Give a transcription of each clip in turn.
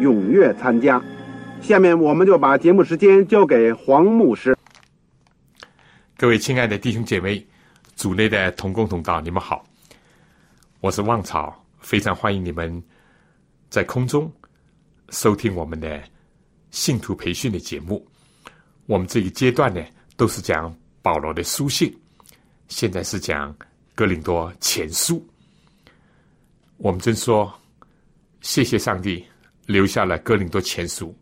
踊跃参加。下面我们就把节目时间交给黄牧师。各位亲爱的弟兄姐妹、组内的同工同道，你们好，我是旺草，非常欢迎你们在空中收听我们的信徒培训的节目。我们这一阶段呢，都是讲。保罗的书信，现在是讲哥林多前书。我们真说，谢谢上帝留下了哥林多前书，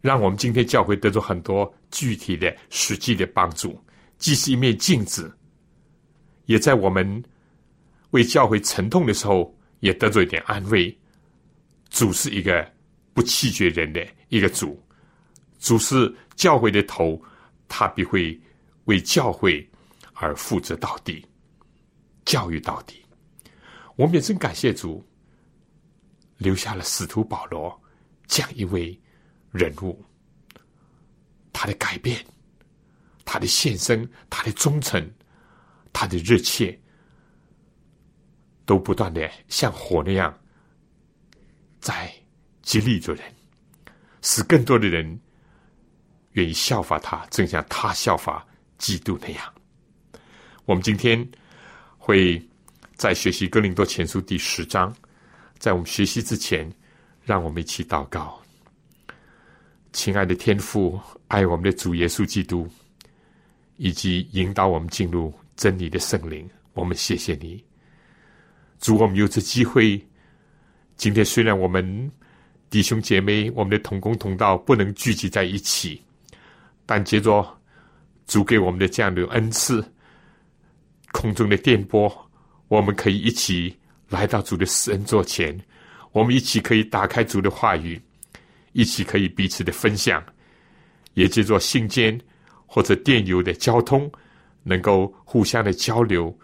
让我们今天教会得到很多具体的、实际的帮助，既是一面镜子，也在我们为教会沉痛的时候，也得到一点安慰。主是一个不弃绝人的一个主，主是教会的头。他必会为教会而负责到底，教育到底。我们也真感谢主，留下了使徒保罗这样一位人物。他的改变，他的献身，他的忠诚，他的热切，都不断的像火那样在激励着人，使更多的人。愿意效法他，正像他效法基督那样。我们今天会在学习《哥林多前书》第十章，在我们学习之前，让我们一起祷告。亲爱的天父，爱我们的主耶稣基督，以及引导我们进入真理的圣灵，我们谢谢你。主，我们有这机会，今天虽然我们弟兄姐妹、我们的同工同道不能聚集在一起。但接着主给我们的这样的恩赐，空中的电波，我们可以一起来到主的施恩座前，我们一起可以打开主的话语，一起可以彼此的分享，也借着信件或者电邮的交通，能够互相的交流，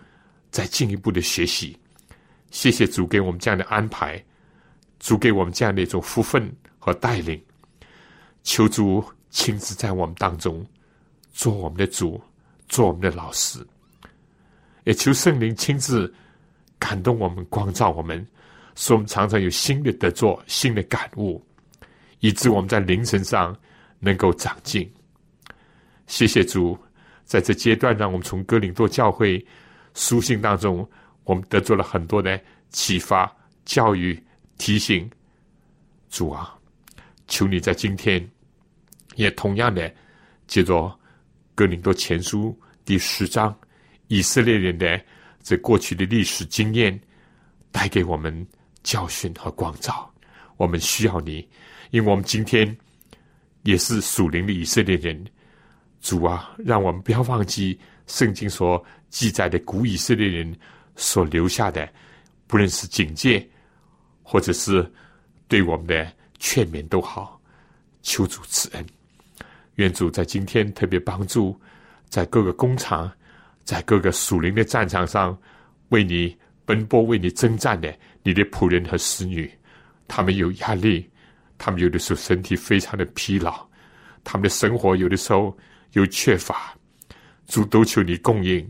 再进一步的学习。谢谢主给我们这样的安排，主给我们这样的一种福分和带领，求主。亲自在我们当中做我们的主，做我们的老师，也求圣灵亲自感动我们，光照我们，使我们常常有新的得作、新的感悟，以致我们在灵神上能够长进。谢谢主，在这阶段，让我们从哥林多教会书信当中，我们得做了很多的启发、教育、提醒。主啊，求你在今天。也同样的，借着《哥林多前书》第十章，以色列人的这过去的历史经验，带给我们教训和光照。我们需要你，因为我们今天也是属灵的以色列人。主啊，让我们不要忘记圣经所记载的古以色列人所留下的，不论是警戒，或者是对我们的劝勉都好，求主赐恩。愿主在今天特别帮助，在各个工厂，在各个属灵的战场上，为你奔波、为你征战的你的仆人和使女，他们有压力，他们有的时候身体非常的疲劳，他们的生活有的时候有缺乏，主都求你供应，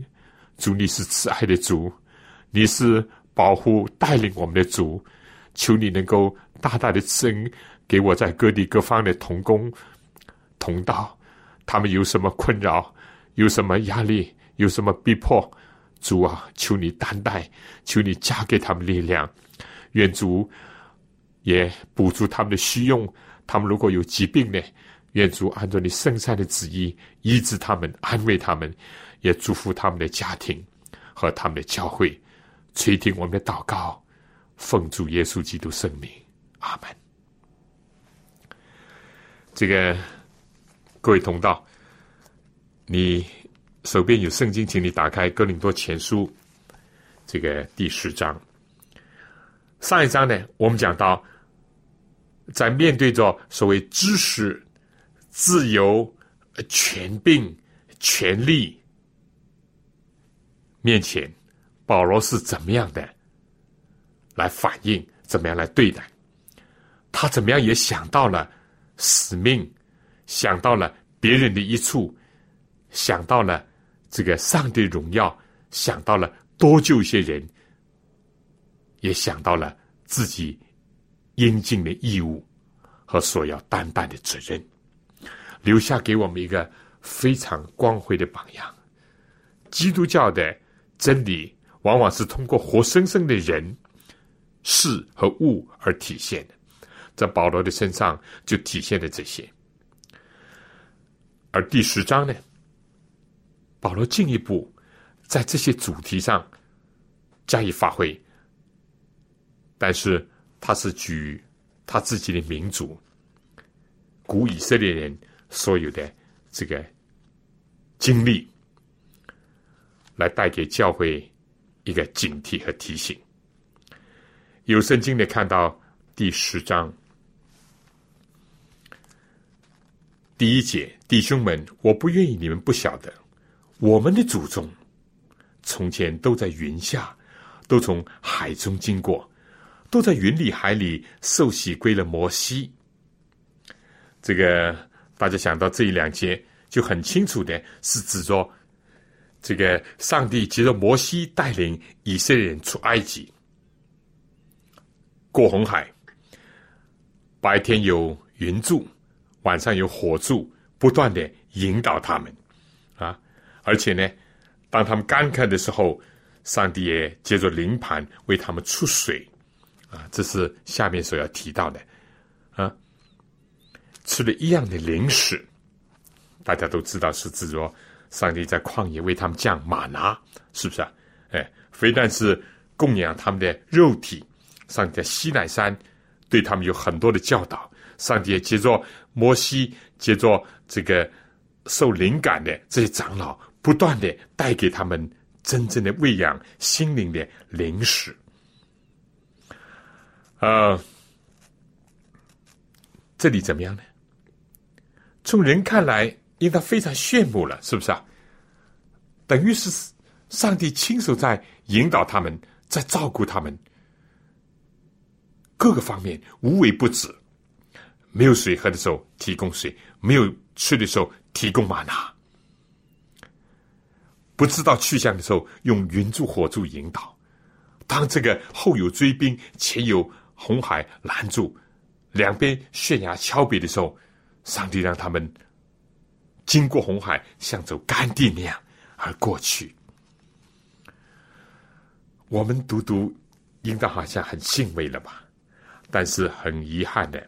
主你是慈爱的主，你是保护带领我们的主，求你能够大大的赐恩给我在各地各方的同工。同道，他们有什么困扰，有什么压力，有什么逼迫，主啊，求你担待，求你加给他们力量。愿主也补助他们的需用。他们如果有疾病呢，愿主按照你圣善的旨意医治他们，安慰他们，也祝福他们的家庭和他们的教会，垂听我们的祷告，奉主耶稣基督圣名，阿门。这个各位同道，你手边有圣经，请你打开《哥林多前书》这个第十章。上一章呢，我们讲到。在面对着所谓知识、自由、权柄、权力面前，保罗是怎么样的来反应？怎么样来对待？他怎么样也想到了使命，想到了别人的一处，想到了这个上帝荣耀，想到了多救一些人，也想到了自己。应尽的义务和所要担当的责任，留下给我们一个非常光辉的榜样。基督教的真理往往是通过活生生的人、事和物而体现的，在保罗的身上就体现了这些。而第十章呢，保罗进一步在这些主题上加以发挥，但是。他是举他自己的民族古以色列人所有的这个经历，来带给教会一个警惕和提醒。有圣经的看到第十章第一节，弟兄们，我不愿意你们不晓得，我们的祖宗从前都在云下，都从海中经过。都在云里海里受洗归了摩西。这个大家想到这一两节，就很清楚的是指着这个上帝接着摩西带领以色列人出埃及，过红海，白天有云柱，晚上有火柱，不断的引导他们！而且呢，当他们干渴的时候，上帝也借着灵盘为他们出水。啊，这是下面所要提到的，啊，吃了一样的零食，大家都知道是指着上帝在旷野为他们降马拿，是不是啊？哎，非但是供养他们的肉体，上帝在西乃山对他们有很多的教导，上帝也接着摩西，接着这个受灵感的这些长老，不断的带给他们真正的喂养心灵的零食。啊，这里怎么样呢？从人看来，应当非常羡慕了，是不是啊？等于是上帝亲手在引导他们，在照顾他们，各个方面无微不至。没有水喝的时候提供水，没有吃的时候提供玛拿，不知道去向的时候用云柱火柱引导。当这个后有追兵，前有。红海拦住，两边悬崖峭壁的时候，上帝让他们经过红海，像走干地那样而过去。我们读读，应当好像很欣慰了吧？但是很遗憾的，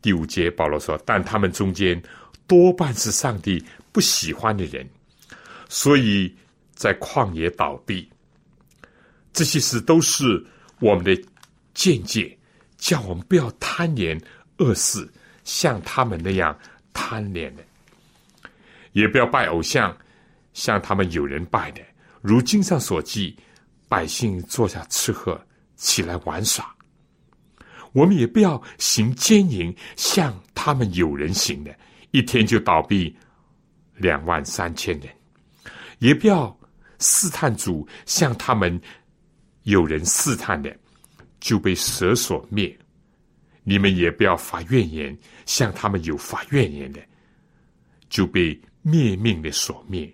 第五节保罗说：“但他们中间多半是上帝不喜欢的人，所以在旷野倒闭。这些事都是我们的。”见解，叫我们不要贪恋恶事，像他们那样贪恋的；也不要拜偶像，像他们有人拜的。如经上所记，百姓坐下吃喝，起来玩耍。我们也不要行奸淫，像他们有人行的，一天就倒闭两万三千人；也不要试探主，像他们有人试探的。就被蛇所灭，你们也不要发怨言，像他们有发怨言的，就被灭命的所灭。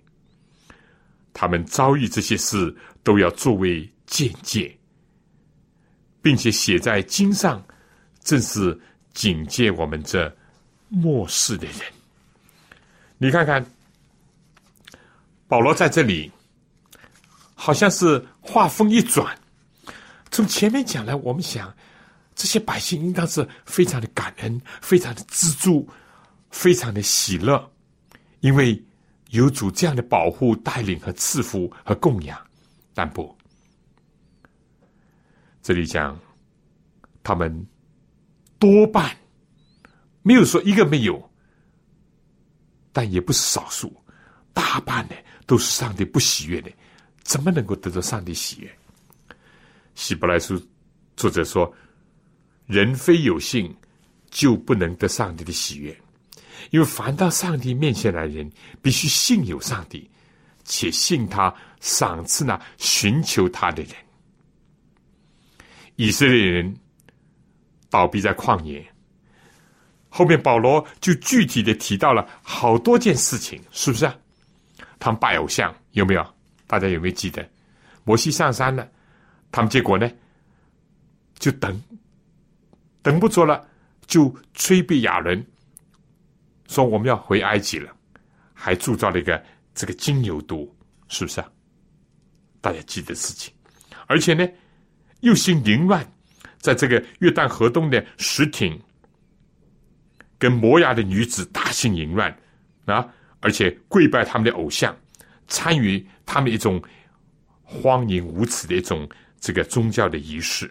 他们遭遇这些事，都要作为见解，并且写在经上，正是警戒我们这末世的人。你看看，保罗在这里，好像是话锋一转。从前面讲来，我们想，这些百姓应当是非常的感恩，非常的知足，非常的喜乐，因为有主这样的保护、带领和赐福和供养。但不，这里讲他们多半没有说一个没有，但也不是少数，大半呢都是上帝不喜悦的。怎么能够得到上帝喜悦？希伯来书作者说：“人非有信，就不能得上帝的喜悦。因为凡到上帝面前来人，必须信有上帝，且信他赏赐那寻求他的人。”以色列人倒闭在旷野，后面保罗就具体的提到了好多件事情，是不是啊？他们拜偶像有没有？大家有没有记得？摩西上山了，他们结果呢？就等，等不着了，就催逼亚伦说：“我们要回埃及了。”还铸造了一个这个金牛犊，是不是啊？大家记得事情，而且呢，又行淫乱，在这个约旦河东的石亭，跟摩崖的女子大行淫乱啊，而且跪拜他们的偶像，参与他们一种荒淫无耻的一种这个宗教的仪式。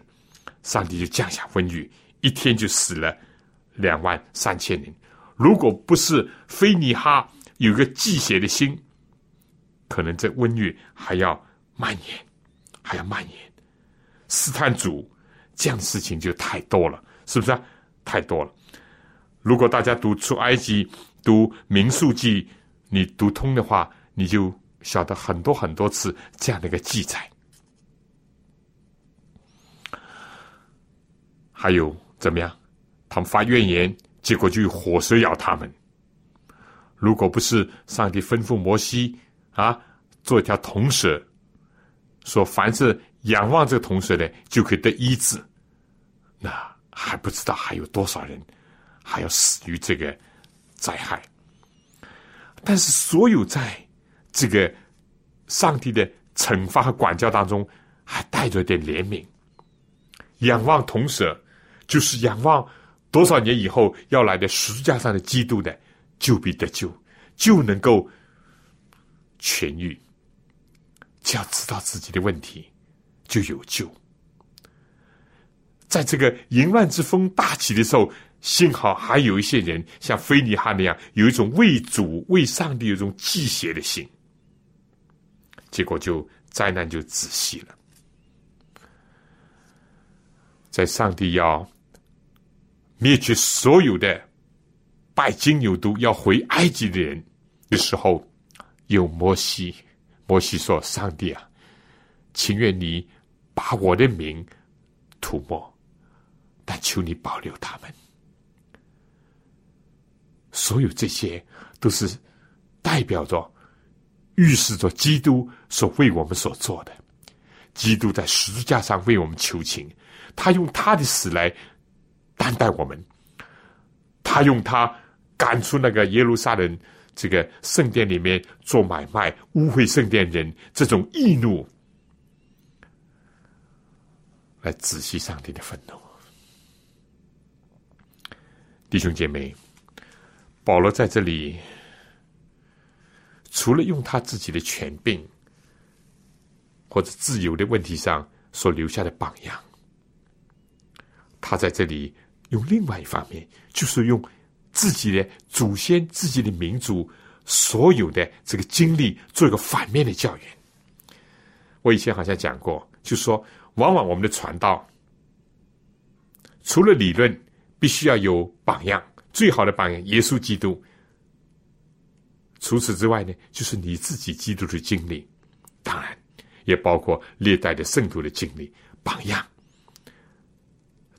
上帝就降下瘟疫，一天就死了两万三千人。如果不是菲尼哈有个祭血的心，可能这瘟疫还要蔓延，还要蔓延。斯坦主这样的事情就太多了，是不是？太多了。如果大家读出埃及、读民数记，你读通的话，你就晓得很多很多次这样的一个记载。还有怎么样？他们发怨言，结果就火蛇咬他们。如果不是上帝吩咐摩西啊，做一条铜蛇，说凡是仰望这个铜蛇的，就可以得医治，那还不知道还有多少人还要死于这个灾害。但是，所有在这个上帝的惩罚和管教当中，还带着点怜悯，仰望铜蛇。就是仰望多少年以后要来的十字架上的基督的，就必得救，就能够痊愈。只要知道自己的问题，就有救。在这个淫乱之风大起的时候，幸好还有一些人像菲尼哈那样，有一种为主、为上帝有一种祭血的心，结果就灾难就止息了。在上帝要。灭绝所有的拜金牛犊要回埃及的人的时候，有摩西。摩西说：“上帝啊，情愿你把我的名涂抹，但求你保留他们。所有这些都是代表着、预示着基督所为我们所做的。基督在十字架上为我们求情，他用他的死来。”担待我们，他用他赶出那个耶路撒冷这个圣殿里面做买卖、污秽圣殿人这种易怒，来仔细上帝的愤怒。弟兄姐妹，保罗在这里除了用他自己的权柄或者自由的问题上所留下的榜样，他在这里。用另外一方面，就是用自己的祖先、自己的民族所有的这个经历，做一个反面的教员。我以前好像讲过，就说往往我们的传道，除了理论，必须要有榜样，最好的榜样耶稣基督。除此之外呢，就是你自己基督的经历，当然也包括历代的圣徒的经历榜样。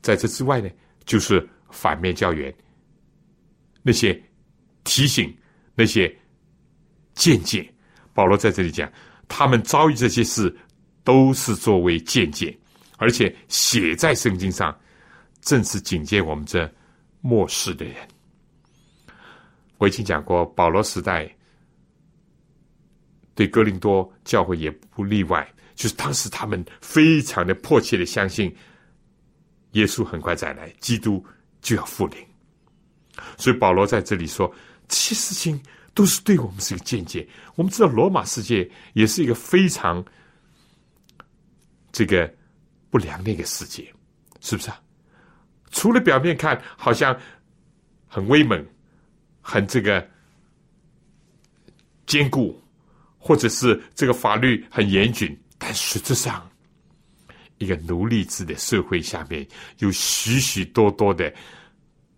在这之外呢？就是反面教员，那些提醒、那些见解，保罗在这里讲，他们遭遇这些事，都是作为见解，而且写在圣经上，正是警戒我们这末世的人。我已经讲过，保罗时代对哥林多教会也不例外，就是当时他们非常的迫切的相信。耶稣很快再来，基督就要复临。所以保罗在这里说，这些事情都是对我们是一个见解。我们知道罗马世界也是一个非常这个不良的一个世界，是不是啊？除了表面看好像很威猛、很这个坚固，或者是这个法律很严谨，但实质上，一个奴隶制的社会下面有许许多多的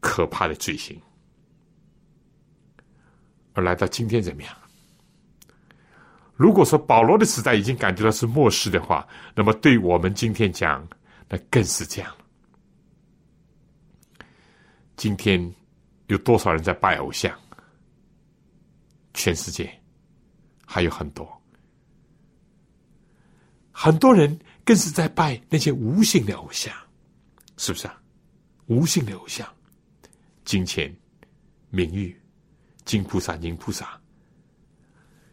可怕的罪行。而来到今天怎么样？如果说保罗的时代已经感觉到是末世的话，那么对我们今天讲，那更是这样。今天有多少人在拜偶像？全世界还有很多，很多人更是在拜那些无形的偶像，是不是啊？无形的偶像，金钱、名誉、金菩萨、银菩萨。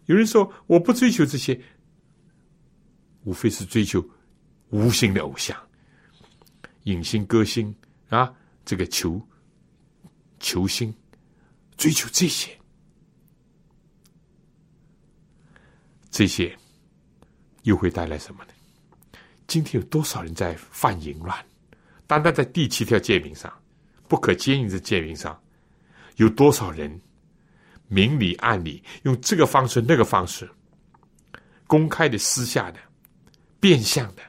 有人说我不追求这些，无非是追求无形的偶像，影星、歌星啊，这个球。求新，追求这些，这些又会带来什么呢？今天有多少人在犯淫乱？单单在第七条诫命上，不可奸淫的诫命上，有多少人明里暗里用这个方式、那个方式，公开的、私下的、变相的，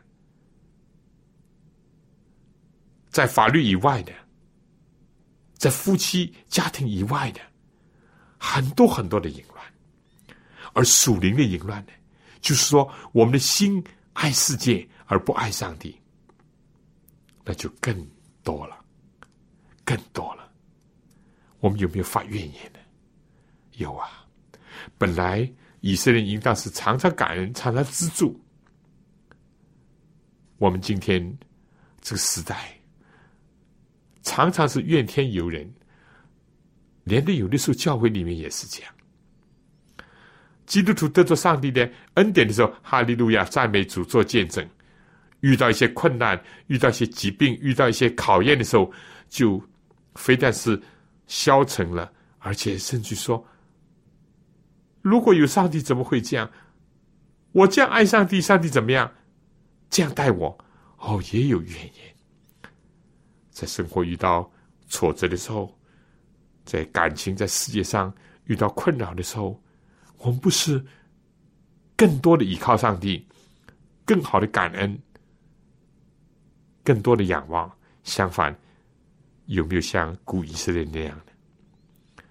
在法律以外的？在夫妻家庭以外的很多很多的淫乱，而属灵的淫乱呢，就是说我们的心爱世界而不爱上帝，那就更多了，更多了。我们有没有发怨言呢？有啊。本来以色列应当是常常感恩、常常资助，我们今天这个时代。常常是怨天尤人，连的有的时候教会里面也是这样。基督徒得着上帝的恩典的时候，哈利路亚，赞美主，做见证；遇到一些困难、遇到一些疾病、遇到一些考验的时候，就非但是消沉了，而且甚至说：如果有上帝，怎么会这样？我这样爱上帝，上帝怎么样？这样待我？哦，也有怨言。在生活遇到挫折的时候，在感情在世界上遇到困扰的时候，我们不是更多的依靠上帝，更好的感恩，更多的仰望。相反，有没有像古以色列那样的？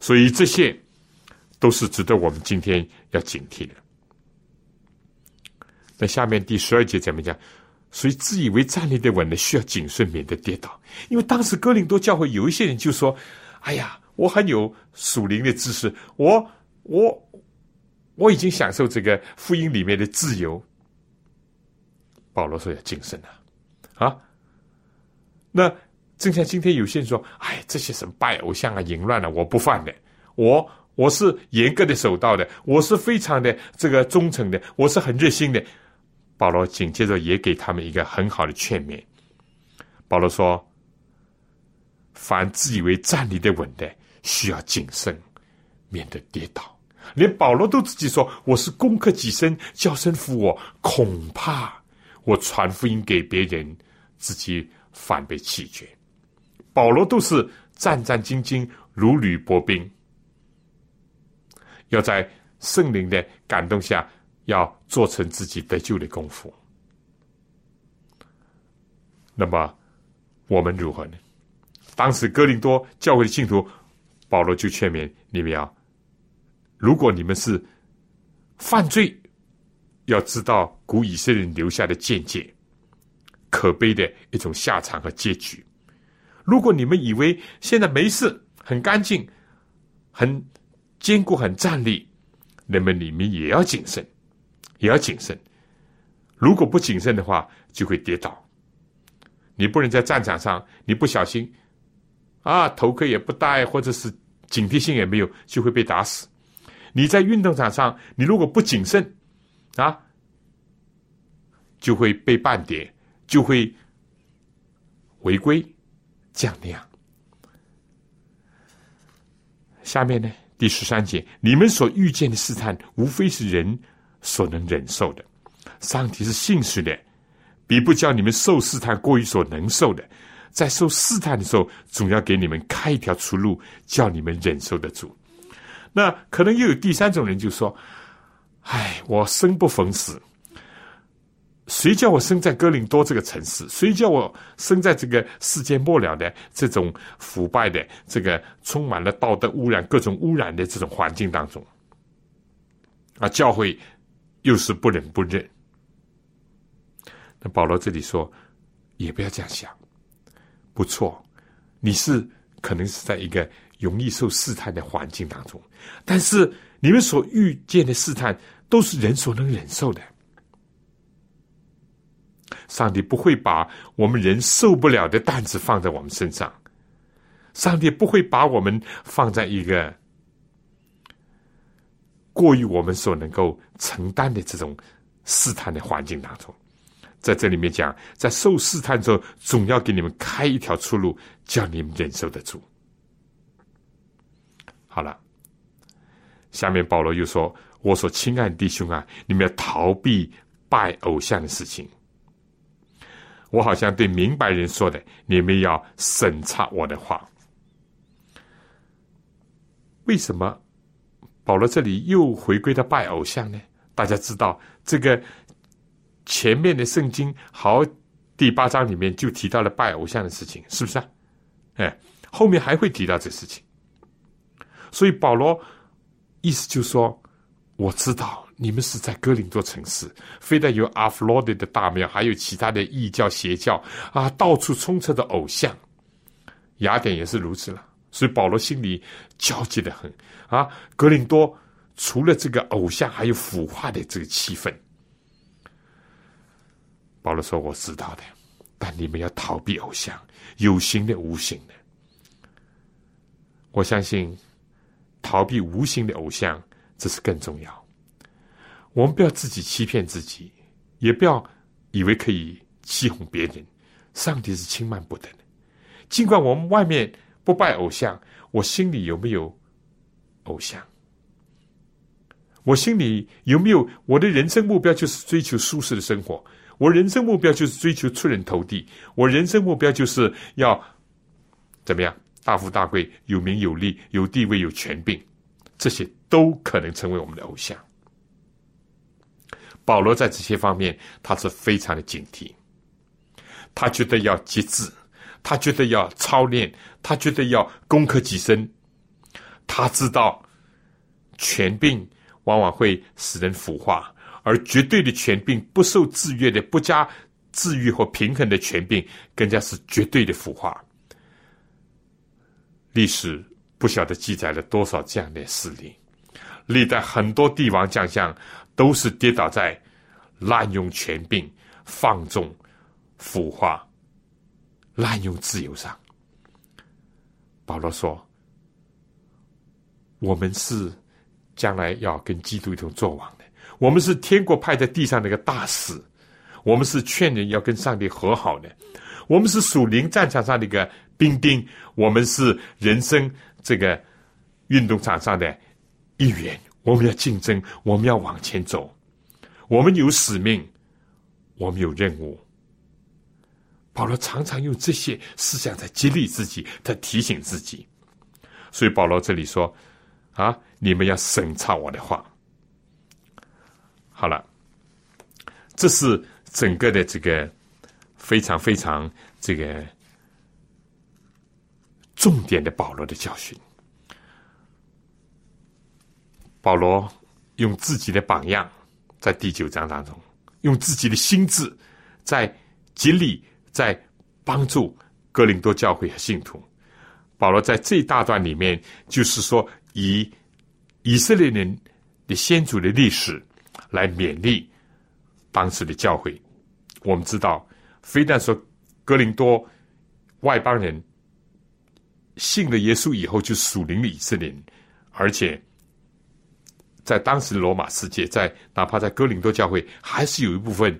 所以这些都是值得我们今天要警惕的。那下面第十二节怎么讲？所以自以为站立的稳的，需要谨慎，免得跌倒。因为当时哥林多教会有一些人就说：“哎呀，我很有属灵的知识，我我我已经享受这个福音里面的自由。”保罗说要谨慎啊！啊，那正像今天有些人说：“哎，这些什么拜偶像啊、淫乱啊，我不犯的，我我是严格的守道的，我是非常的这个忠诚的，我是很热心的。”保罗紧接着也给他们一个很好的劝勉。保罗说：“凡自以为站立的稳的，需要谨慎，免得跌倒。”连保罗都自己说：“我是攻克己身，叫身服我，恐怕我传福音给别人，自己反被弃绝。”保罗都是战战兢兢，如履薄冰，要在圣灵的感动下。要做成自己得救的功夫，那么我们如何呢？当时哥林多教会的信徒，保罗就劝勉你们要：如果你们是犯罪，要知道古以色列人留下的见解，可悲的一种下场和结局。如果你们以为现在没事，很干净，很坚固，很站立，那么你们也要谨慎。也要谨慎，如果不谨慎的话，就会跌倒。你不能在战场上，你不小心，啊，头盔也不戴，或者是警惕性也没有，就会被打死。你在运动场上，你如果不谨慎，啊，就会被绊跌，就会违规，这样那样。下面呢，第十三节，你们所遇见的试探，无非是人所能忍受的。上帝是信实的，比不叫你们受试探过于所能受的。在受试探的时候，总要给你们开一条出路，叫你们忍受得住。那可能又有第三种人就说：“唉，我生不逢时。”谁叫我生在哥林多这个城市？谁叫我生在这个世界末了的这种腐败的、这个充满了道德污染、各种污染的这种环境当中？啊，教会又是不忍不忍。那保罗这里说，也不要这样想。不错，你是可能是在一个容易受试探的环境当中，但是你们所遇见的试探都是人所能忍受的。上帝不会把我们人受不了的担子放在我们身上，上帝不会把我们放在一个过于我们所能够承担的这种试探的环境当中。在这里面讲，在受试探中，总要给你们开一条出路，叫你们忍受得住。好了，下面保罗又说：“我所亲爱的弟兄啊，你们要逃避拜偶像的事情。”我好像对明白人说的，你们要审查我的话。为什么保罗这里又回归到拜偶像呢？大家知道，这个前面的圣经好第八章里面就提到了拜偶像的事情，是不是啊？哎，后面还会提到这事情。所以保罗意思就说，我知道。你们是在哥林多城市，非但有阿弗罗德的大庙，还有其他的异教邪教啊，到处充斥着偶像。雅典也是如此了，所以保罗心里焦急的很啊。格林多除了这个偶像，还有腐化的这个气氛。保罗说：“我知道的，但你们要逃避偶像，有形的、无形的。我相信逃避无形的偶像，这是更重要。”我们不要自己欺骗自己，也不要以为可以欺哄别人。上帝是轻慢不得的。尽管我们外面不拜偶像，我心里有没有偶像？我心里有没有我的人生目标就是追求舒适的生活？我人生目标就是追求出人头地？我人生目标就是要怎么样大富大贵、有名有利、有地位、有权柄？这些都可能成为我们的偶像。保罗在这些方面，他是非常的警惕。他觉得要节制，他觉得要操练，他觉得要攻克己身。他知道权柄往往会使人腐化，而绝对的权柄、不受制约的、不加治愈和平衡的权柄，更加是绝对的腐化。历史不晓得记载了多少这样的事例，历代很多帝王将相。都是跌倒在滥用权柄、放纵、腐化、滥用自由上。保罗说：“我们是将来要跟基督一同作王的，我们是天国派在地上的一个大使，我们是劝人要跟上帝和好的，我们是属灵战场上的一个兵丁，我们是人生这个运动场上的一员。”我们要竞争，我们要往前走，我们有使命，我们有任务。保罗常常用这些思想在激励自己，在提醒自己。所以保罗这里说：“啊，你们要审查我的话。”好了，这是整个的这个非常非常这个重点的保罗的教训。保罗用自己的榜样，在第九章当中，用自己的心智，在激励、在帮助哥林多教会和信徒。保罗在这一大段里面，就是说以以色列人的先祖的历史来勉励当时的教会。我们知道，非但说哥林多外邦人信了耶稣以后就属灵的以色列人，而且。在当时罗马世界，在哪怕在哥林多教会，还是有一部分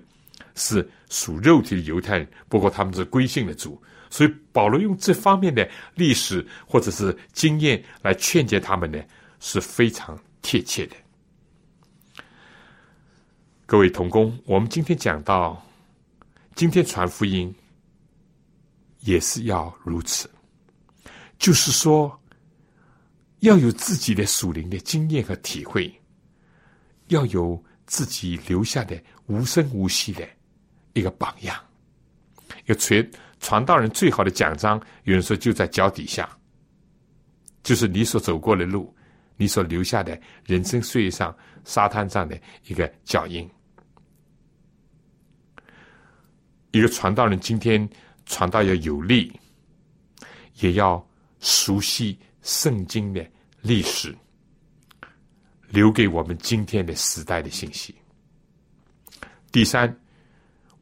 是属肉体的犹太人。不过他们是归信的主，所以保罗用这方面的历史或者是经验来劝诫他们呢，是非常贴切的。各位同工，我们今天讲到，今天传福音也是要如此，就是说要有自己的属灵的经验和体会，要有自己留下的无声无息的一个榜样。一个传传道人最好的奖章，有人说就在脚底下，就是你所走过的路，你所留下的人生岁月上沙滩上的一个脚印。一个传道人今天传道要有力，也要熟悉圣经的历史，留给我们今天的时代的信息。第三，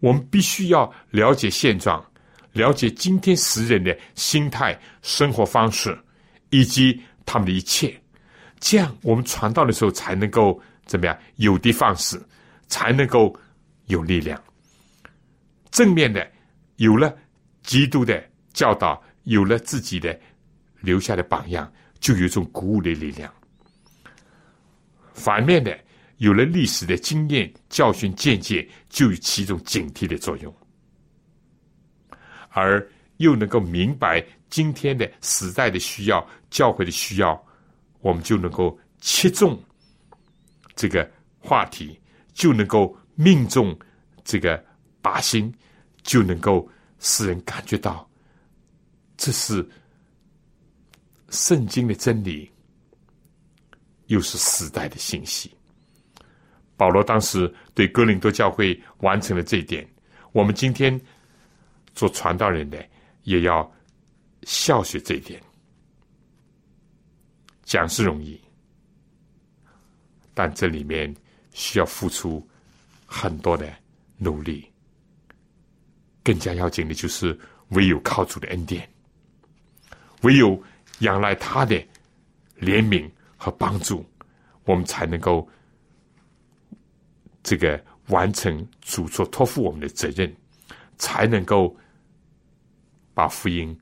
我们必须要了解现状，了解今天时人的心态、生活方式以及他们的一切，这样我们传道的时候才能够怎么样有的放矢，才能够有力量。正面的有了基督的教导，有了自己的留下的榜样，就有一种鼓舞的力量。反面的有了历史的经验、教训、见解，就有起一种警惕的作用，而又能够明白今天的时代的需要、教会的需要，我们就能够切中这个话题，就能够命中这个靶心。就能够使人感觉到，这是圣经的真理，又是时代的信息。保罗当时对哥林多教会完成了这一点，我们今天做传道人的也要效学这一点。讲是容易，但这里面需要付出很多的努力。更加要紧的就是，唯有靠主的恩典，唯有仰赖他的怜悯和帮助，我们才能够这个完成主所托付我们的责任，才能够把福音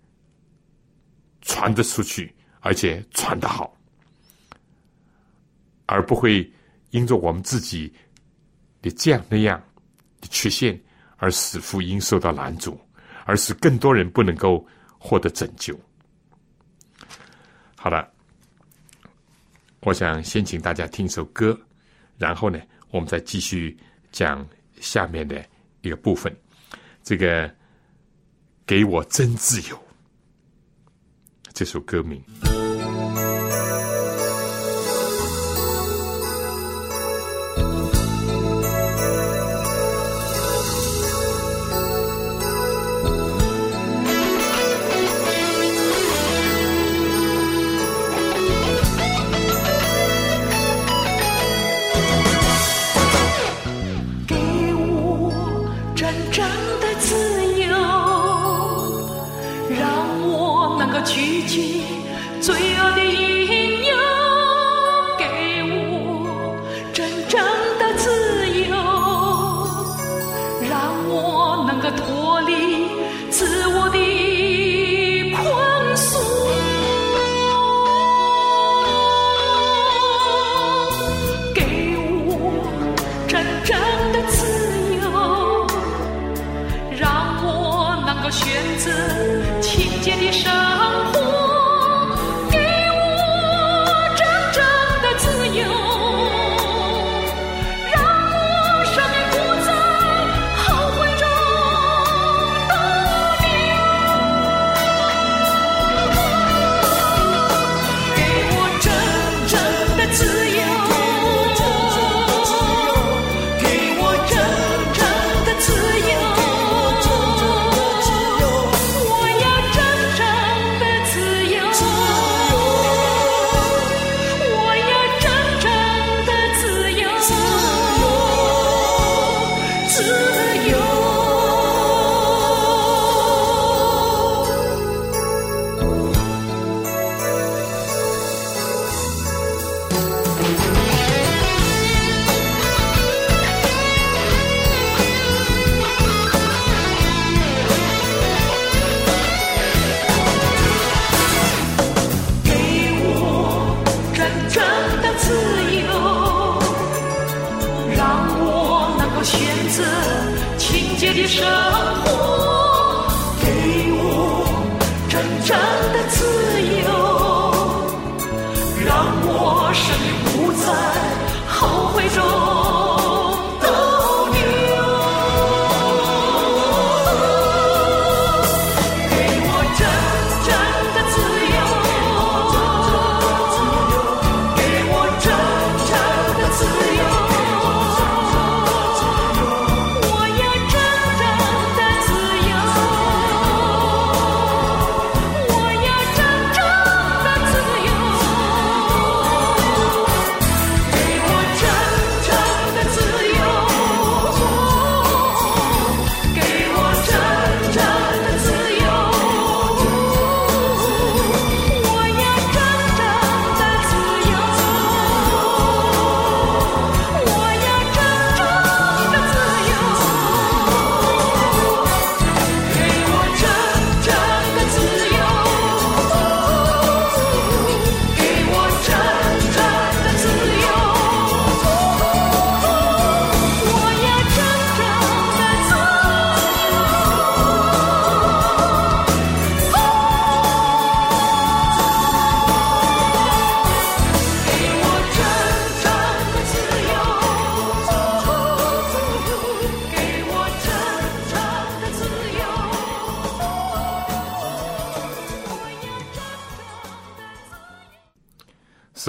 传得出去，而且传得好，而不会因着我们自己的这样那样的缺陷。而使福音受到拦阻，而使更多人不能够获得拯救。好了，我想先请大家听首歌，然后呢，我们再继续讲下面的一个部分。这个给我真自由，这首歌名。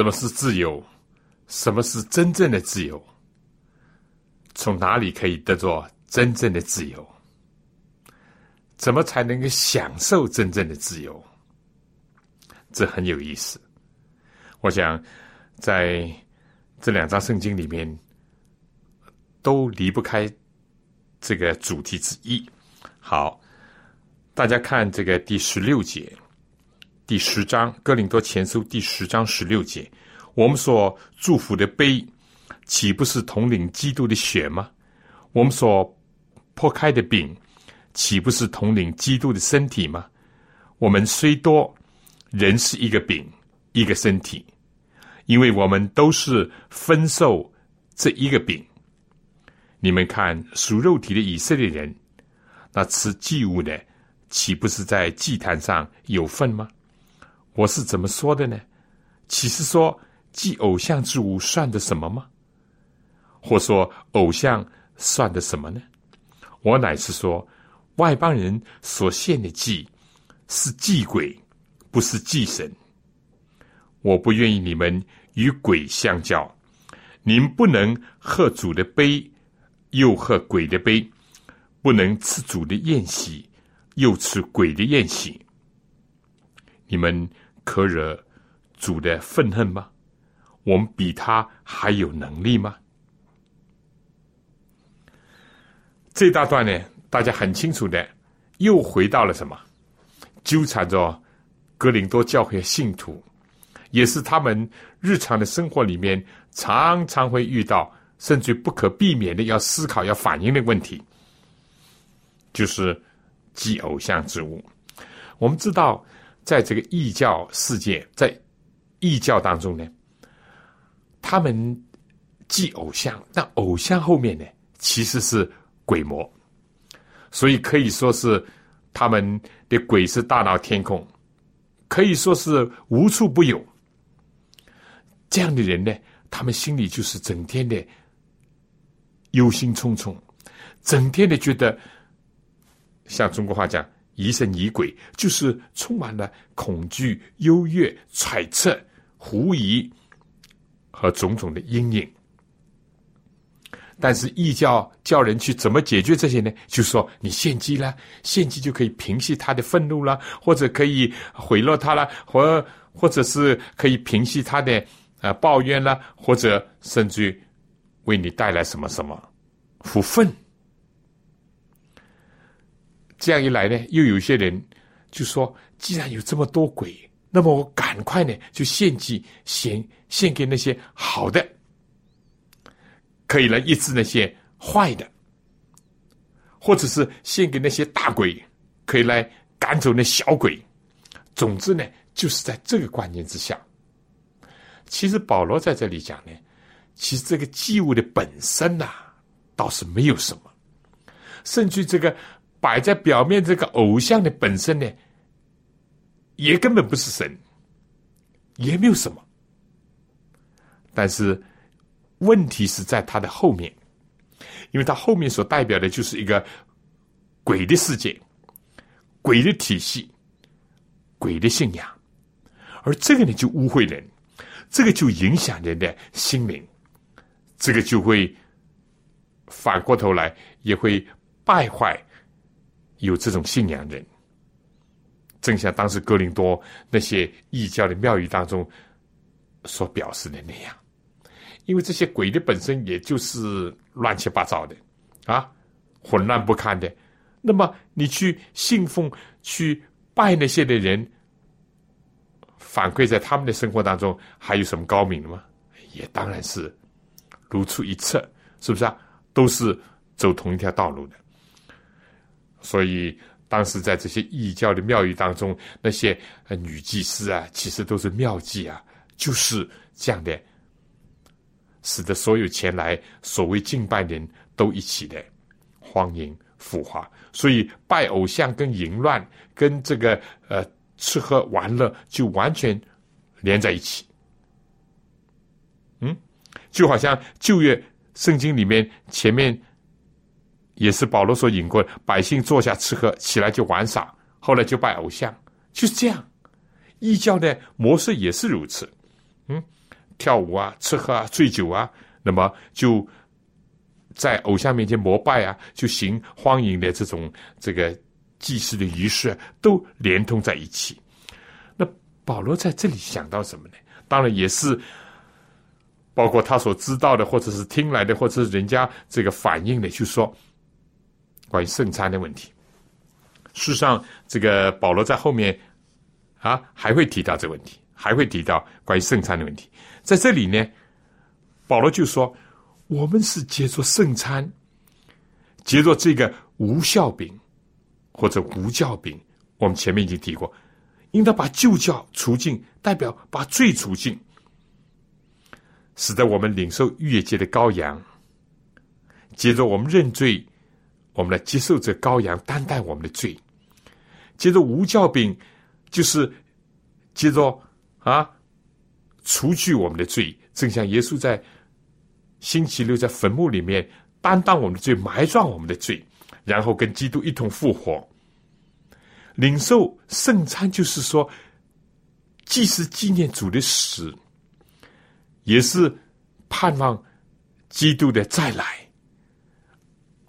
什么是自由？什么是真正的自由？从哪里可以得着真正的自由？怎么才能够享受真正的自由？这很有意思。我想在这两章圣经里面都离不开这个主题之一。好，大家看这个第十六节，第十章《哥林多前书》第十章十六节，我们所祝福的杯，岂不是统领基督的血吗？我们所破开的饼。岂不是统领基督的身体吗？我们虽多，人是一个饼，一个身体，因为我们都是分受这一个饼。你们看属肉体的以色列人，那吃祭物的，岂不是在祭坛上有份吗？我是怎么说的呢？岂是说祭偶像之物算的什么吗？或说偶像算的什么呢？我乃是说。外邦人所献的祭是祭鬼，不是祭神。我不愿意你们与鬼相交。您不能喝主的杯，又喝鬼的杯；不能吃主的宴席，又吃鬼的宴席。你们可惹主的愤恨吗？我们比他还有能力吗？这大段呢？大家很清楚的，又回到了什么？纠缠着格林多教会信徒，也是他们日常的生活里面常常会遇到，甚至不可避免的要思考、要反映的问题，就是祭偶像之物。我们知道，在这个异教世界，在异教当中呢，他们祭偶像，那偶像后面呢，其实是鬼魔。所以可以说是他们的鬼是大闹天空，可以说是无处不有。这样的人呢，他们心里就是整天的忧心忡忡，整天的觉得，像中国话讲“疑神疑鬼”，就是充满了恐惧、优越、揣测、狐疑和种种的阴影。但是异教叫人去怎么解决这些呢？就说你献祭了，献祭就可以平息他的愤怒了，或者可以毁了他了，或或者是可以平息他的呃抱怨了，或者甚至为你带来什么什么福分。这样一来呢，又有些人就说：既然有这么多鬼，那么我赶快呢就献祭，献献给那些好的。可以来抑制那些坏的，或者是献给那些大鬼，可以来赶走那小鬼。总之呢，就是在这个观念之下。其实保罗在这里讲呢，其实这个祭物的本身呐，倒是没有什么，甚至这个摆在表面这个偶像的本身呢，也根本不是神，也没有什么。但是。问题是在它的后面，因为它后面所代表的就是一个鬼的世界、鬼的体系、鬼的信仰，而这个呢就污秽人，这个就影响人的心灵，这个就会反过头来也会败坏有这种信仰人，正像当时哥林多那些异教的庙宇当中所表示的那样。因为这些鬼的本身也就是乱七八糟的，啊，混乱不堪的。那么你去信奉、去拜那些的人，反馈在他们的生活当中，还有什么高明的吗？也当然是如出一辙，是不是啊？都是走同一条道路的。所以当时在这些异教的庙宇当中，那些女祭司啊，其实都是妙计啊，就是这样的。使得所有前来所谓敬拜的人都一起的荒淫腐化，所以拜偶像跟淫乱跟这个呃吃喝玩乐就完全连在一起。嗯，就好像旧约圣经里面前面也是保罗所引过，百姓坐下吃喝，起来就玩耍，后来就拜偶像，就是这样。异教的模式也是如此。嗯，跳舞啊、吃喝啊、醉酒啊，那么就在偶像面前膜拜啊，就行荒淫的这种这个祭祀的仪式，都连通在一起。那保罗在这里想到什么呢？当然也是包括他所知道的，或者是听来的，或者是人家这个反映的，就说关于圣餐的问题。事实上，这个保罗在后面啊还会提到这个问题，还会提到关于圣餐的问题。在这里呢，保罗就说：“我们是接着圣餐，接着这个无效饼或者无教饼。我们前面已经提过，应当把旧教除尽，代表把罪除尽，使得我们领受逾越节的羔羊。接着我们认罪。”我们来接受这羔羊担待我们的罪，接着无教饼，就是接着啊，除去我们的罪，正像耶稣在星期六在坟墓里面担当我们的罪，埋葬我们的罪，然后跟基督一同复活，领受圣餐，就是说，既是纪念主的死，也是盼望基督的再来。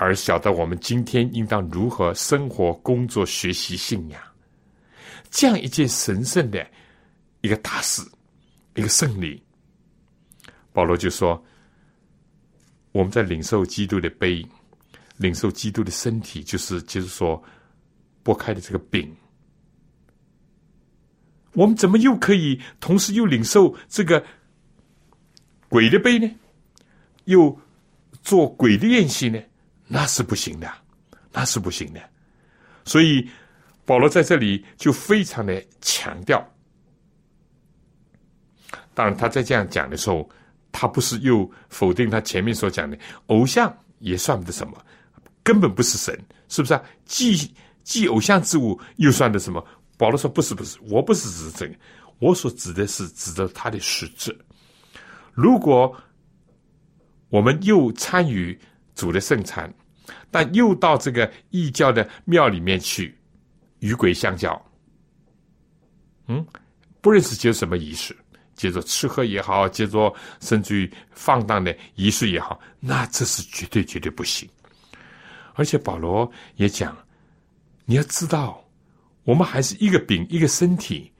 而晓得我们今天应当如何生活、工作、学习信仰，这样一件神圣的一个大事，一个胜利。保罗就说：“我们在领受基督的杯，领受基督的身体，就是就是说剥开的这个饼。我们怎么又可以同时又领受这个鬼的杯呢？又做鬼的宴席呢？”那是不行的，那是不行的。所以保罗在这里就非常的强调。当然，他在这样讲的时候，他不是又否定他前面所讲的偶像也算不得什么，根本不是神，是不是啊？祭祭偶像之物又算得什么？保罗说：“不是，不是，我不是指这个，我所指的是指的他的实质。如果我们又参与。”主的圣餐，但又到这个异教的庙里面去与鬼相交，嗯，不认识接什么仪式，接着吃喝也好，接着甚至于放荡的仪式也好，那这是绝对绝对不行。而且保罗也讲，你要知道，我们还是一个饼一个身体，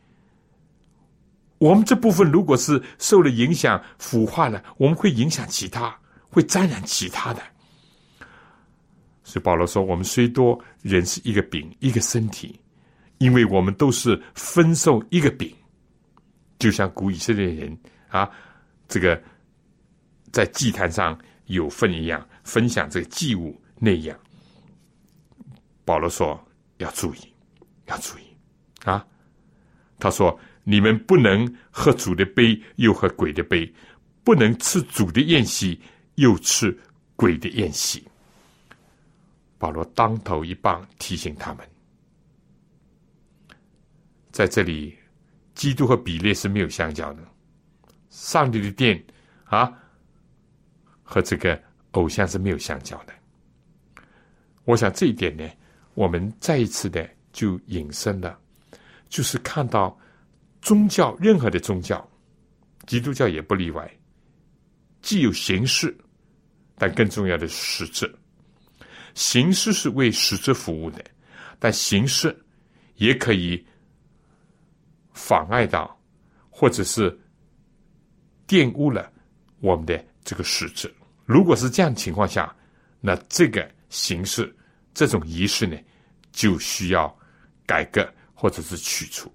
我们这部分如果是受了影响腐化了，我们会影响其他，会沾染其他的。所以保罗说：“我们虽多人是一个饼，一个身体，因为我们都是分受一个饼，就像古以色列人啊，这个在祭坛上有份一样，分享这个祭物那样。”保罗说：“要注意，要注意啊！”他说：“你们不能喝主的杯，又喝鬼的杯；不能吃主的宴席，又吃鬼的宴席。”保罗当头一棒提醒他们，在这里，基督和比列是没有相交的。上帝的殿啊，和这个偶像是没有相交的。我想这一点呢，我们再一次的就引申了，就是看到宗教任何的宗教，基督教也不例外，既有形式，但更重要的是实质。形式是为实质服务的，但形式也可以妨碍到，或者是玷污了我们的这个实质。如果是这样情况下，那这个形式、这种仪式呢，就需要改革或者是去除。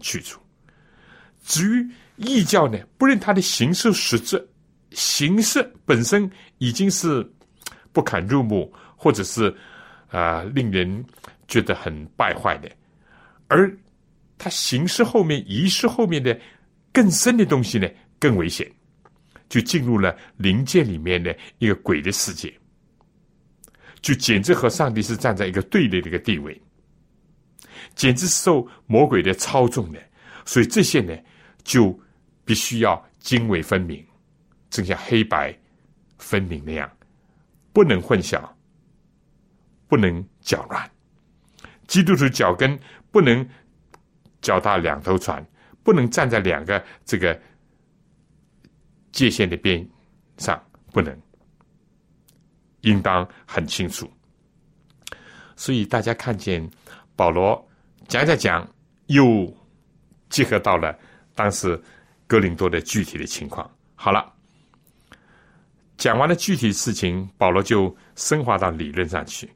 去除。至于异教呢，不论它的形式、实质，形式本身已经是。不堪入目，或者是啊，令人觉得很败坏的，而他形式后面、仪式后面的更深的东西呢，更危险，就进入了灵界里面的一个鬼的世界，就简直和上帝是站在一个对立的一个地位，简直受魔鬼的操纵的，所以这些呢，就必须要泾渭分明，正像黑白分明那样。不能混淆，不能搅乱，基督徒脚跟不能脚踏两头船，不能站在两个这个界限的边上不能，应当很清楚。所以大家看见保罗讲讲讲，又结合到了当时哥林多的具体的情况。好了，讲完了具体事情，保罗就升华到理论上去。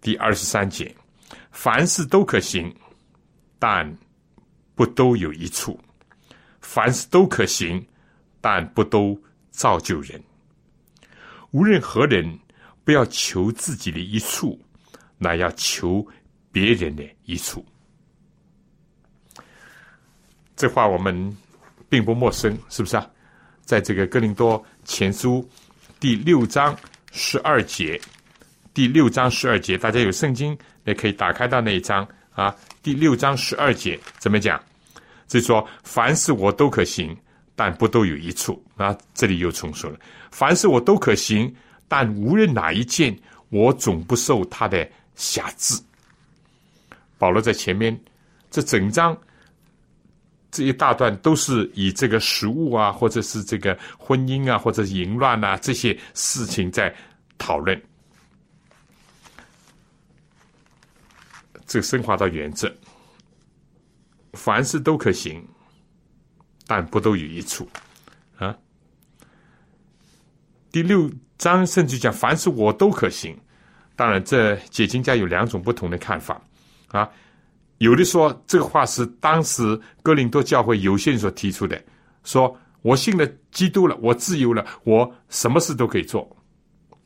第二十三节，凡事都可行，但不都有一处；凡事都可行，但不都造就人。无论何人，不要求自己的一处。那要求别人的一处，这话我们并不陌生，是不是啊？在这个哥林多前书第六章十二节，第六章十二节，大家有圣经也可以打开到那一章啊。第六章十二节怎么讲？就说凡事我都可行，但不都有一处啊。这里又重说了，凡事我都可行，但无论哪一件，我总不受他的。辖制。保罗在前面这整章这一大段都是以这个食物啊，或者是这个婚姻啊，或者淫乱啊这些事情在讨论。这升华到原则，凡事都可行，但不都有一处啊。第六章甚至讲，凡事我都可行。当然，这解经家有两种不同的看法，啊，有的说这个话是当时哥林多教会有些人所提出的，说我信了基督了，我自由了，我什么事都可以做。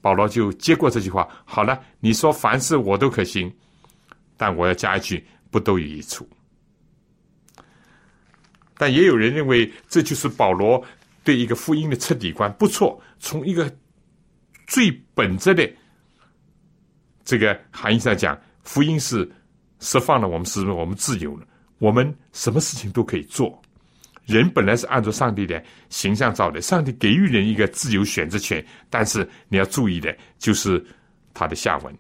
保罗就接过这句话，好了，你说凡事我都可行，但我要加一句，不都有一处。但也有人认为，这就是保罗对一个福音的彻底观，不错，从一个最本质的。这个含义上讲，福音是释放了我们，使我们自由了。我们什么事情都可以做。人本来是按照上帝的形象造的，上帝给予人一个自由选择权。但是你要注意的，就是他的下文，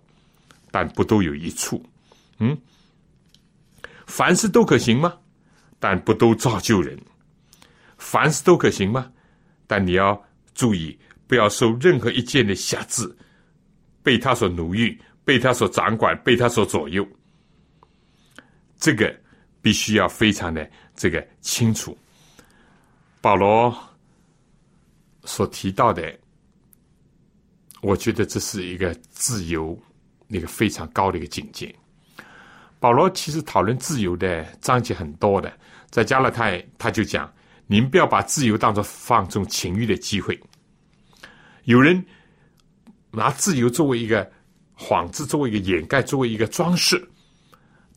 但不都有一处。嗯，凡事都可行吗？但不都造就人。凡事都可行吗？但你要注意，不要受任何一件的辖制，被他所奴役。被他所掌管，被他所左右，这个必须要非常的这个清楚。保罗所提到的，我觉得这是一个自由，一个非常高的一个境界。保罗其实讨论自由的章节很多的，在加勒泰他就讲：您不要把自由当做放纵情欲的机会。有人拿自由作为一个。幌子作为一个掩盖，作为一个装饰，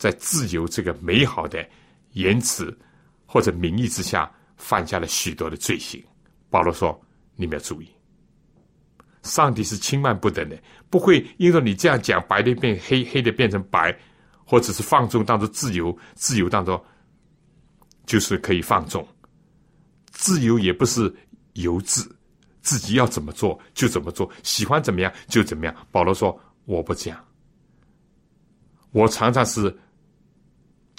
在自由这个美好的言辞或者名义之下，犯下了许多的罪行。保罗说：“你们要注意，上帝是轻慢不得的，不会因为你这样讲，白的变黑，黑的变成白，或者是放纵当做自由，自由当做就是可以放纵。自由也不是由自，自己要怎么做就怎么做，喜欢怎么样就怎么样。”保罗说。我不讲，我常常是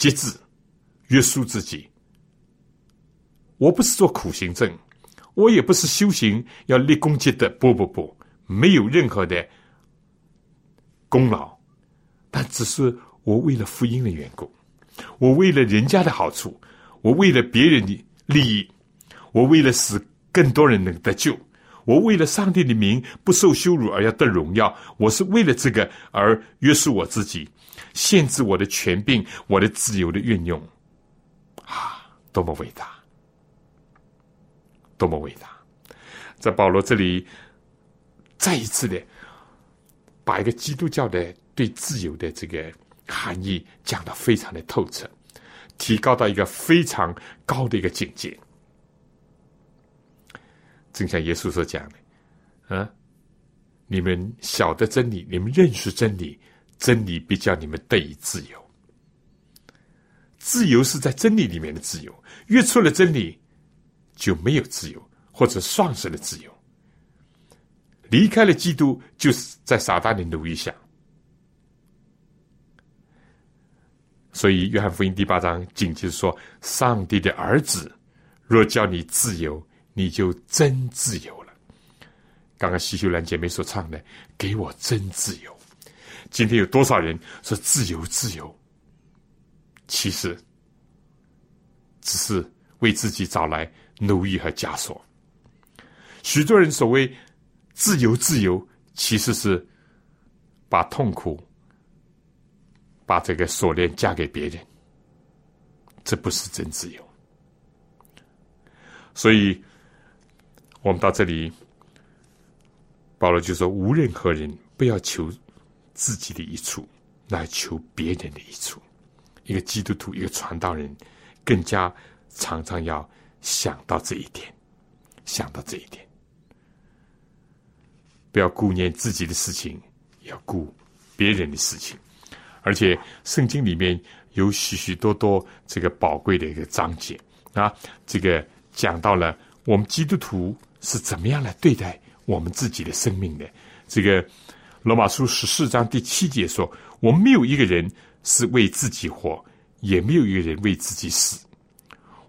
节制、约束自己。我不是做苦行僧，我也不是修行要立功绩的。不不不，没有任何的功劳，但只是我为了福音的缘故，我为了人家的好处，我为了别人的利益，我为了使更多人能得救。我为了上帝的名不受羞辱而要得荣耀，我是为了这个而约束我自己，限制我的权柄，我的自由的运用，啊，多么伟大，多么伟大！在保罗这里，再一次的把一个基督教的对自由的这个含义讲得非常的透彻，提高到一个非常高的一个境界。正像耶稣所讲的，啊，你们晓得真理，你们认识真理，真理必叫你们得以自由。自由是在真理里面的自由，越出了真理，就没有自由，或者丧失了自由。离开了基督，就是在撒旦的奴役下。所以，约翰福音第八章紧接着说：“上帝的儿子若叫你自由。”你就真自由了。刚刚西秀兰姐妹所唱的“给我真自由”，今天有多少人说自由自由？其实只是为自己找来奴役和枷锁。许多人所谓自由自由，其实是把痛苦、把这个锁链嫁给别人，这不是真自由。所以，我们到这里，保罗就说：“无任何人不要求自己的益处，来求别人的益处。一个基督徒，一个传道人，更加常常要想到这一点，想到这一点，不要顾念自己的事情，要顾别人的事情。而且，圣经里面有许许多多这个宝贵的一个章节啊，这个。”讲到了我们基督徒是怎么样来对待我们自己的生命的。这个罗马书十四章第七节说：“我们没有一个人是为自己活，也没有一个人为自己死。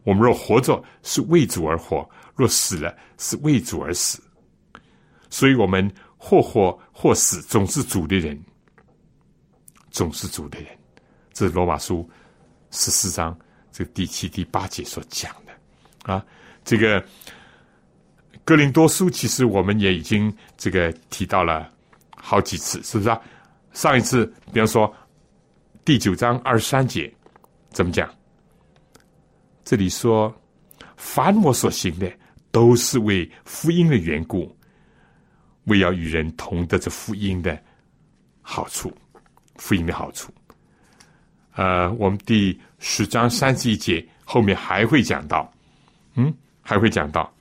我们若活着，是为主而活；若死了，是为主而死。所以，我们或活或死，总是主的人，总是主的人。”这是罗马书十四章这第七、第八节所讲的啊。这个哥林多书，其实我们也已经这个提到了好几次，是不是啊？上一次，比方说第九章二十三节怎么讲？这里说：“凡我所行的，都是为福音的缘故，为要与人同得这福音的好处，福音的好处。”呃，我们第十章三十一节后面还会讲到，嗯。还会讲到，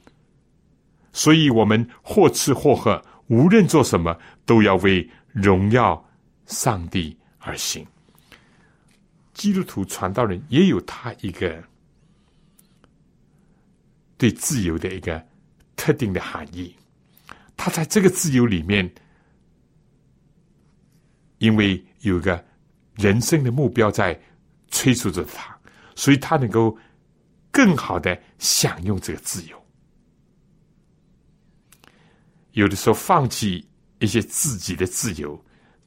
所以我们或吃或喝，无论做什么，都要为荣耀上帝而行。基督徒传道人也有他一个对自由的一个特定的含义。他在这个自由里面，因为有个人生的目标在催促着他，所以他能够。更好的享用这个自由，有的时候放弃一些自己的自由，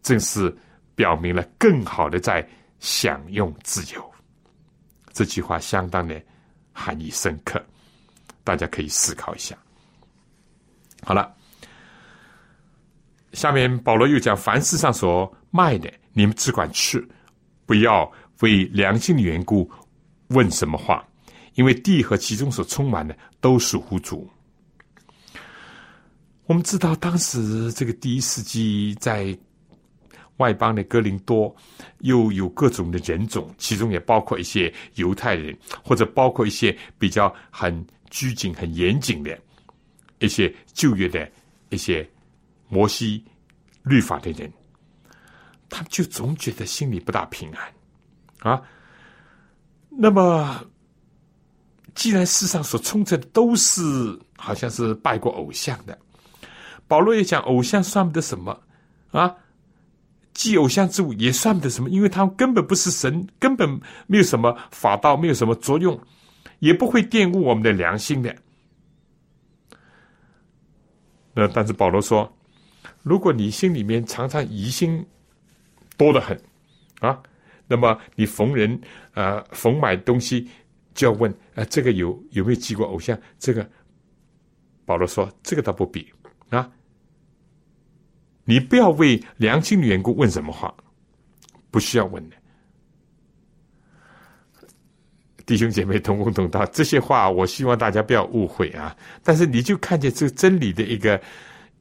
正是表明了更好的在享用自由。这句话相当的含义深刻，大家可以思考一下。好了，下面保罗又讲：凡事上所卖的，你们只管吃，不要为良心的缘故问什么话。因为地和其中所充满的都属乎主。我们知道，当时这个第一世纪在外邦的哥林多，又有各种的人种，其中也包括一些犹太人，或者包括一些比较很拘谨、很严谨的一些旧约的一些摩西律法的人，他们就总觉得心里不大平安啊。那么。既然世上所充斥的都是好像是拜过偶像的，保罗也讲偶像算不得什么啊，祭偶像之物也算不得什么，因为他们根本不是神，根本没有什么法道，没有什么作用，也不会玷污我们的良心的。那但是保罗说，如果你心里面常常疑心多得很啊，那么你逢人啊逢买东西。就要问啊，这个有有没有祭过偶像？这个保罗说，这个倒不比啊。你不要为良心的缘故问什么话，不需要问的。弟兄姐妹同工同道，这些话我希望大家不要误会啊。但是你就看见这个真理的一个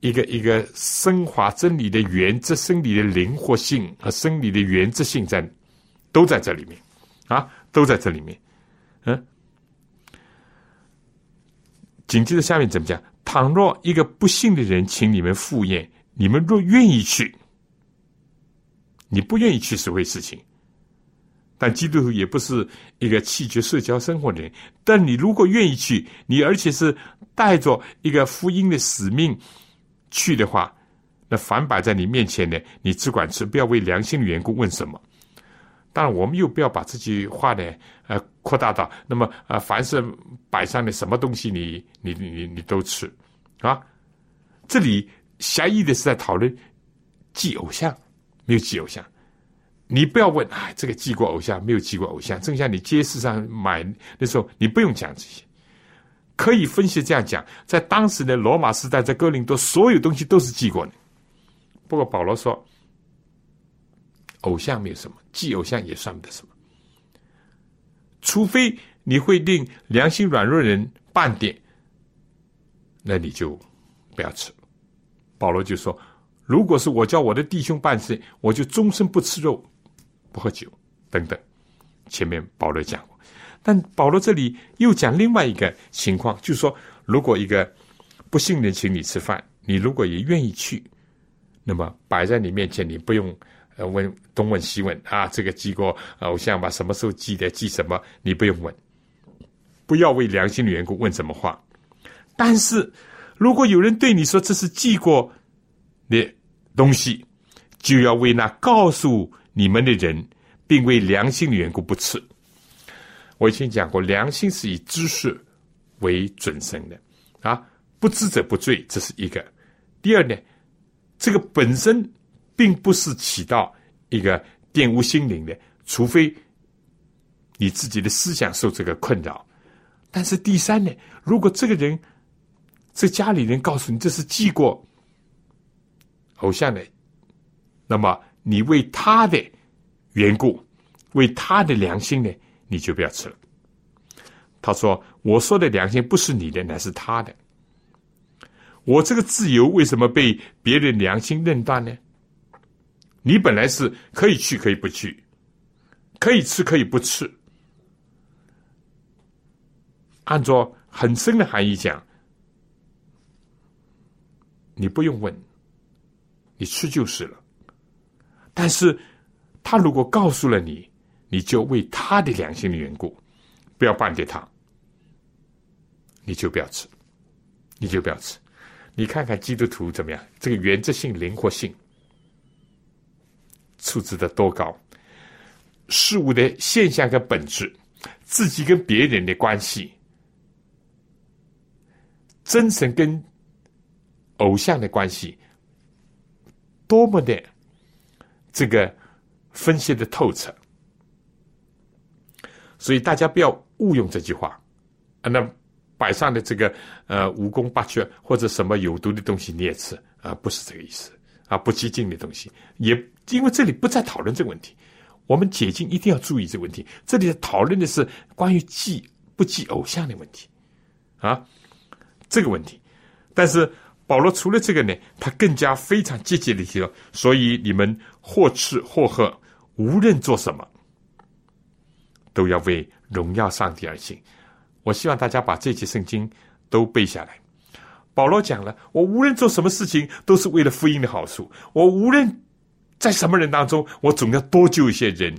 一个一个升华，真理的原则、真理的灵活性和真理的原则性在都在这里面啊，都在这里面。嗯，紧接着下面怎么讲？倘若一个不幸的人请你们赴宴，你们若愿意去，你不愿意去是回事情。但基督徒也不是一个弃绝社交生活的人。但你如果愿意去，你而且是带着一个福音的使命去的话，那反摆在你面前的，你只管吃，不要为良心的缘故问什么。当然，我们又不要把这句话呢，呃，扩大到那么啊，凡是摆上的什么东西，你你你你都吃啊。这里狭义的是在讨论祭偶像，没有祭偶像。你不要问啊，这个祭过偶像没有祭过偶像？正像你街市上买的时候，你不用讲这些。可以分析这样讲，在当时的罗马时代，在哥林多，所有东西都是祭过的。不过保罗说，偶像没有什么，祭偶像也算不得什么。除非你会令良心软弱人半点，那你就不要吃。保罗就说：“如果是我叫我的弟兄办事，我就终身不吃肉。”不喝酒，等等。前面保罗讲过，但保罗这里又讲另外一个情况，就是说，如果一个不信任请你吃饭，你如果也愿意去，那么摆在你面前，你不用呃问东问西问啊，这个祭过偶像吧，什么时候祭的，祭什么，你不用问，不要为良心的缘故问什么话。但是如果有人对你说这是记过的东西，就要为那告诉。你们的人，并为良心的缘故不吃。我以前讲过，良心是以知识为准绳的啊，不知者不罪，这是一个。第二呢，这个本身并不是起到一个玷污心灵的，除非你自己的思想受这个困扰。但是第三呢，如果这个人这家里人告诉你这是祭过偶像的，那么。你为他的缘故，为他的良心呢，你就不要吃了。他说：“我说的良心不是你的，乃是他的。我这个自由为什么被别人良心认断呢？你本来是可以去，可以不去，可以吃，可以不吃。按照很深的含义讲，你不用问，你吃就是了。”但是，他如果告诉了你，你就为他的良心的缘故，不要办给他，你就不要吃，你就不要吃。你看看基督徒怎么样？这个原则性、灵活性，处置的多高？事物的现象跟本质，自己跟别人的关系，真神跟偶像的关系，多么的！这个分析的透彻，所以大家不要误用这句话。啊，那摆上的这个呃蜈蚣八缺或者什么有毒的东西你也吃啊？不是这个意思啊！不激进的东西也，因为这里不再讨论这个问题。我们解禁一定要注意这个问题。这里讨论的是关于祭不祭偶像的问题啊，这个问题。但是。保罗除了这个呢，他更加非常积极的提说，所以你们或吃或喝，无论做什么，都要为荣耀上帝而行。我希望大家把这节圣经都背下来。保罗讲了，我无论做什么事情，都是为了福音的好处。我无论在什么人当中，我总要多救一些人。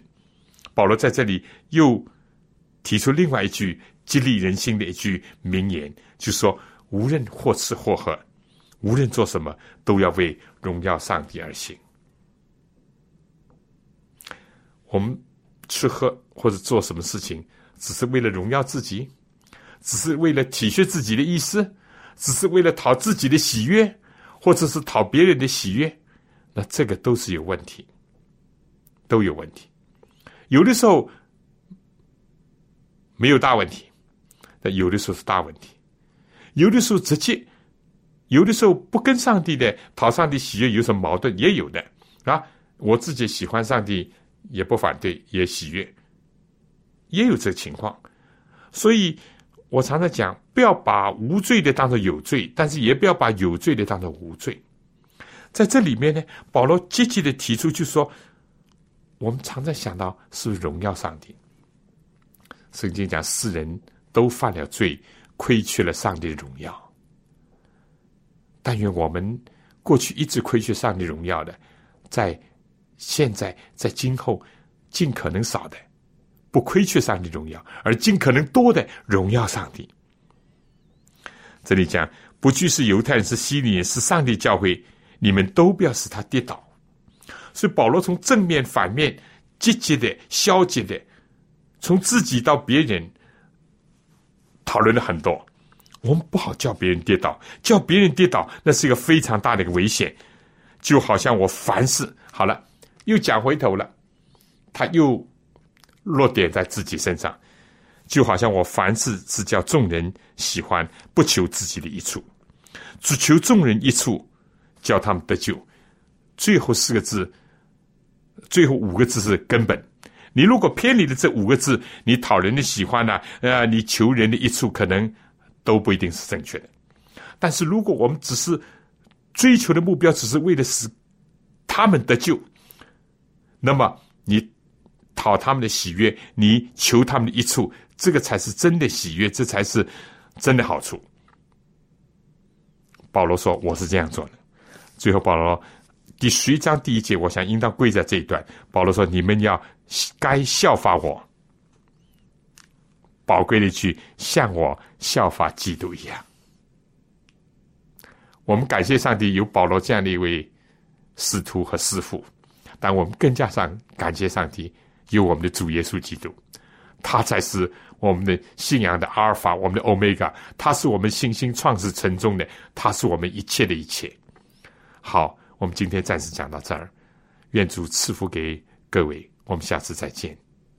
保罗在这里又提出另外一句激励人心的一句名言，就说：无论或吃或喝。无论做什么，都要为荣耀上帝而行。我们吃喝或者做什么事情，只是为了荣耀自己，只是为了体恤自己的意思，只是为了讨自己的喜悦，或者是讨别人的喜悦，那这个都是有问题，都有问题。有的时候没有大问题，但有的时候是大问题，有的时候直接。有的时候不跟上帝的讨上帝喜悦有什么矛盾？也有的啊，我自己喜欢上帝，也不反对，也喜悦，也有这情况。所以我常常讲，不要把无罪的当做有罪，但是也不要把有罪的当做无罪。在这里面呢，保罗积极的提出，就说我们常常想到是荣耀上帝。圣经讲，世人都犯了罪，亏缺了上帝的荣耀。但愿我们过去一直亏缺上帝荣耀的，在现在在今后尽可能少的不亏缺上帝荣耀，而尽可能多的荣耀上帝。这里讲不拘是犹太人是希利人是上帝教会，你们都不要使他跌倒。所以保罗从正面反面积极的、消极的，从自己到别人，讨论了很多。我们不好叫别人跌倒，叫别人跌倒，那是一个非常大的一个危险。就好像我凡事好了，又讲回头了，他又落点在自己身上。就好像我凡事只叫众人喜欢，不求自己的一处，只求众人一处，叫他们得救。最后四个字，最后五个字是根本。你如果偏离了这五个字，你讨人的喜欢呢？呃，你求人的一处，可能都不一定是正确的。但是如果我们只是追求的目标，只是为了使他们得救，那么你讨他们的喜悦，你求他们的一处。这个才是真的喜悦，这才是真的好处。保罗说：“我是这样做的。”最后，保罗第十一章第一节，我想应当归在这一段。保罗说：“你们要该效法我，宝贵的一句，像我效法基督一样。”我们感谢上帝有保罗这样的一位师徒和师傅，但我们更加上感谢上帝有我们的主耶稣基督，他才是。我们的信仰的阿尔法，我们的欧米伽，他是我们信心创始成终的，他是我们一切的一切。好，我们今天暂时讲到这儿，愿主赐福给各位，我们下次再见。